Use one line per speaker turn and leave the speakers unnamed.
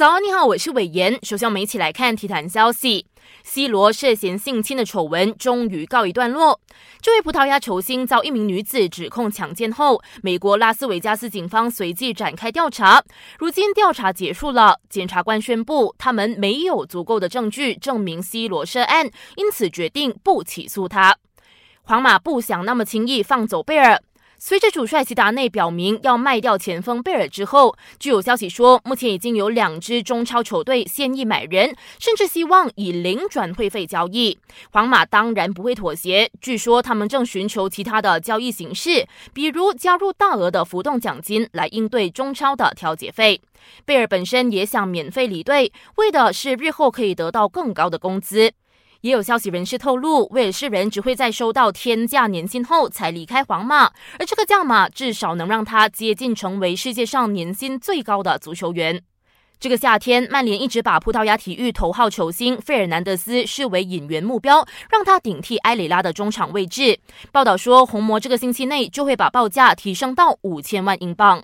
早安，你好，我是伟言。首先，我们一起来看体坛消息。C 罗涉嫌性侵的丑闻终于告一段落。这位葡萄牙球星遭一名女子指控强奸后，美国拉斯维加斯警方随即展开调查。如今调查结束了，检察官宣布他们没有足够的证据证明 C 罗涉案，因此决定不起诉他。皇马不想那么轻易放走贝尔。随着主帅齐达内表明要卖掉前锋贝尔之后，据有消息说，目前已经有两支中超球队现役买人，甚至希望以零转会费交易。皇马当然不会妥协，据说他们正寻求其他的交易形式，比如加入大额的浮动奖金来应对中超的调节费。贝尔本身也想免费离队，为的是日后可以得到更高的工资。也有消息人士透露，威尔士人只会在收到天价年薪后才离开皇马，而这个价码至少能让他接近成为世界上年薪最高的足球员。这个夏天，曼联一直把葡萄牙体育头号球星费尔南德斯视为引援目标，让他顶替埃里拉的中场位置。报道说，红魔这个星期内就会把报价提升到五千万英镑。